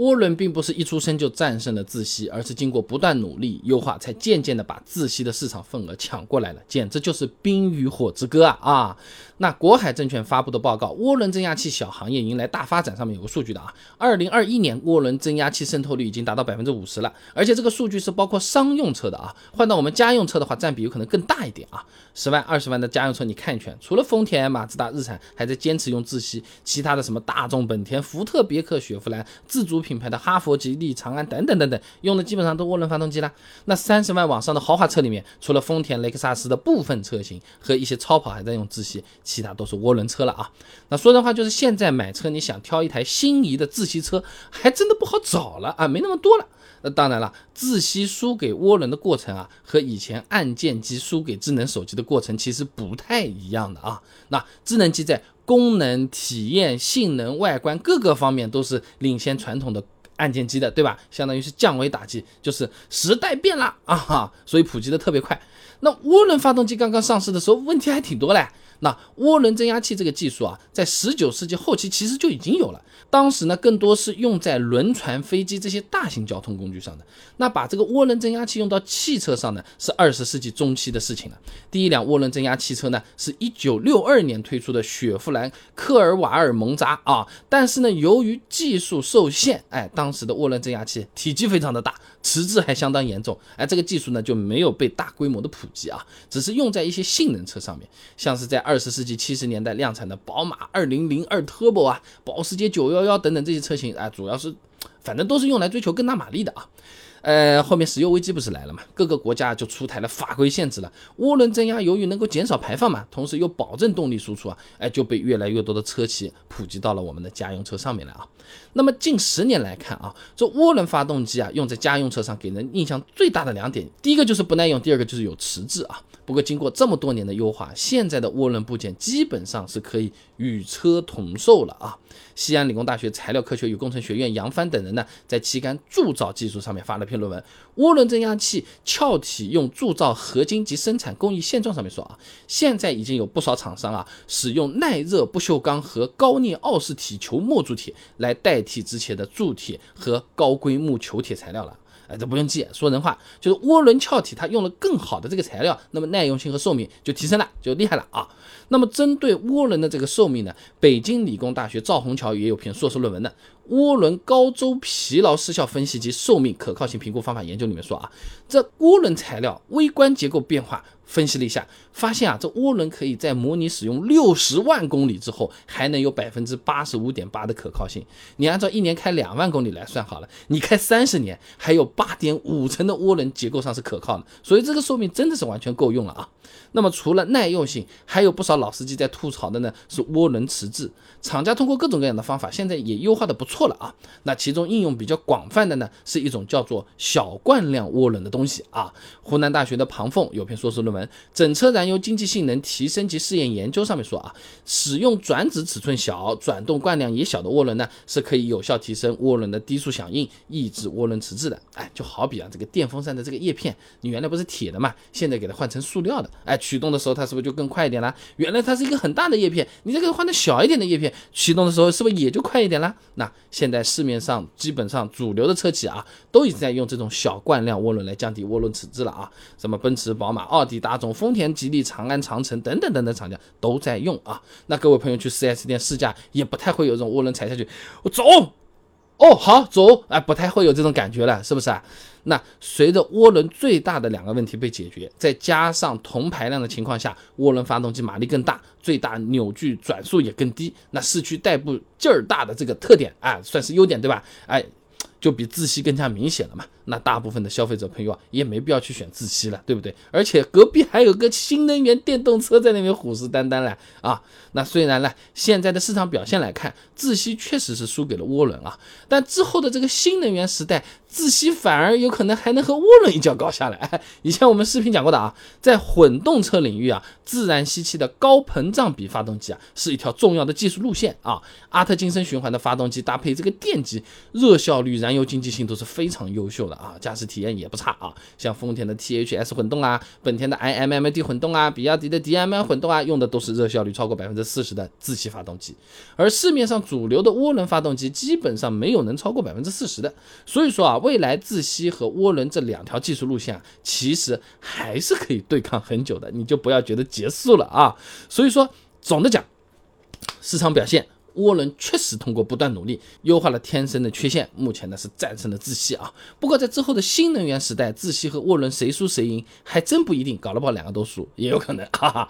涡轮并不是一出生就战胜了自吸，而是经过不断努力优化，才渐渐的把自吸的市场份额抢过来了，简直就是冰与火之歌啊。啊！那国海证券发布的报告，涡轮增压器小行业迎来大发展，上面有个数据的啊，二零二一年涡轮增压器渗透率已经达到百分之五十了，而且这个数据是包括商用车的啊，换到我们家用车的话，占比有可能更大一点啊，十万二十万的家用车你看一圈，除了丰田、马自达、日产还在坚持用自吸，其他的什么大众、本田、福特、别克、雪佛兰、自主品品牌的哈佛、吉利、长安等等等等，用的基本上都涡轮发动机了。那三十万往上的豪华车里面，除了丰田、雷克萨斯的部分车型和一些超跑还在用自吸。其他都是涡轮车了啊，那说的话就是现在买车，你想挑一台心仪的自吸车，还真的不好找了啊，没那么多了。那当然了，自吸输给涡轮的过程啊，和以前按键机输给智能手机的过程其实不太一样的啊。那智能机在功能、体验、性能、外观各个方面都是领先传统的按键机的，对吧？相当于是降维打击，就是时代变了啊哈，所以普及的特别快。那涡轮发动机刚刚上市的时候，问题还挺多嘞。那涡轮增压器这个技术啊，在十九世纪后期其实就已经有了。当时呢，更多是用在轮船、飞机这些大型交通工具上的。那把这个涡轮增压器用到汽车上呢，是二十世纪中期的事情了。第一辆涡轮增压汽车呢，是一九六二年推出的雪佛兰科尔瓦尔蒙扎啊。但是呢，由于技术受限，哎，当时的涡轮增压器体积非常的大，迟滞还相当严重，哎，这个技术呢就没有被大规模的普及啊，只是用在一些性能车上面，像是在二十世纪七十年代量产的宝马二零零二 Turbo 啊，保时捷九幺幺等等这些车型啊，主要是，反正都是用来追求更大马力的啊。呃，后面石油危机不是来了嘛？各个国家就出台了法规限制了涡轮增压，由于能够减少排放嘛，同时又保证动力输出啊，哎，就被越来越多的车企普及到了我们的家用车上面来啊。那么近十年来看啊，这涡轮发动机啊，用在家用车上给人印象最大的两点，第一个就是不耐用，第二个就是有迟滞啊。不过经过这么多年的优化，现在的涡轮部件基本上是可以与车同寿了啊。西安理工大学材料科学与工程学院杨帆等人呢，在期刊《铸造技术》上面发了篇论文，《涡轮增压器壳体用铸造合金及生产工艺现状》上面说啊，现在已经有不少厂商啊，使用耐热不锈钢和高镍奥氏体球墨铸铁来代替之前的铸铁和高硅木球铁材料了。哎，这不用记，说人话，就是涡轮壳体它用了更好的这个材料，那么耐用性和寿命就提升了，就厉害了啊。那么针对涡轮的这个寿命呢，北京理工大学赵红桥也有篇硕士论文的《涡轮高周疲劳失效分析及寿命可靠性评估方法研究》里面说啊，这涡轮材料微观结构变化。分析了一下，发现啊，这涡轮可以在模拟使用六十万公里之后，还能有百分之八十五点八的可靠性。你按照一年开两万公里来算好了，你开三十年，还有八点五成的涡轮结构上是可靠的，所以这个寿命真的是完全够用了啊。那么除了耐用性，还有不少老司机在吐槽的呢，是涡轮迟滞。厂家通过各种各样的方法，现在也优化的不错错了啊。那其中应用比较广泛的呢，是一种叫做小惯量涡轮的东西啊。湖南大学的庞凤有篇硕士论文。整车燃油经济性能提升及试验研究上面说啊，使用转子尺寸小、转动惯量也小的涡轮呢，是可以有效提升涡轮的低速响应，抑制涡轮迟滞的。哎，就好比啊，这个电风扇的这个叶片，你原来不是铁的嘛，现在给它换成塑料的，哎，驱动的时候它是不是就更快一点了？原来它是一个很大的叶片，你再给它换成小一点的叶片，启动的时候是不是也就快一点了？那现在市面上基本上主流的车企啊，都已经在用这种小惯量涡轮来降低涡轮迟滞了啊，什么奔驰、宝马、奥迪、大。众、丰田、吉利、长安、长城等等等等厂家都在用啊。那各位朋友去 4S 店试驾，也不太会有这种涡轮踩下去，我走，哦，好走，啊，不太会有这种感觉了，是不是啊？那随着涡轮最大的两个问题被解决，再加上同排量的情况下，涡轮发动机马力更大，最大扭矩转速也更低，那市区代步劲儿大的这个特点啊，算是优点对吧？哎，就比自吸更加明显了嘛。那大部分的消费者朋友啊，也没必要去选自吸了，对不对？而且隔壁还有个新能源电动车在那边虎视眈眈了啊。那虽然呢，现在的市场表现来看，自吸确实是输给了涡轮啊，但之后的这个新能源时代，自吸反而有可能还能和涡轮一较高下来。以前我们视频讲过的啊，在混动车领域啊，自然吸气的高膨胀比发动机啊，是一条重要的技术路线啊。阿特金森循环的发动机搭配这个电机，热效率、燃油经济性都是非常优秀的。啊，驾驶体验也不差啊。像丰田的 THS 混动啊，本田的 iMMD 混动啊，比亚迪的 DM-i 混动啊，用的都是热效率超过百分之四十的自吸发动机。而市面上主流的涡轮发动机基本上没有能超过百分之四十的。所以说啊，未来自吸和涡轮这两条技术路线啊，其实还是可以对抗很久的，你就不要觉得结束了啊。所以说，总的讲，市场表现。涡轮确实通过不断努力优化了天生的缺陷，目前呢是战胜了自吸啊。不过在之后的新能源时代，自吸和涡轮谁输谁赢还真不一定，搞了不好两个都输也有可能，哈哈。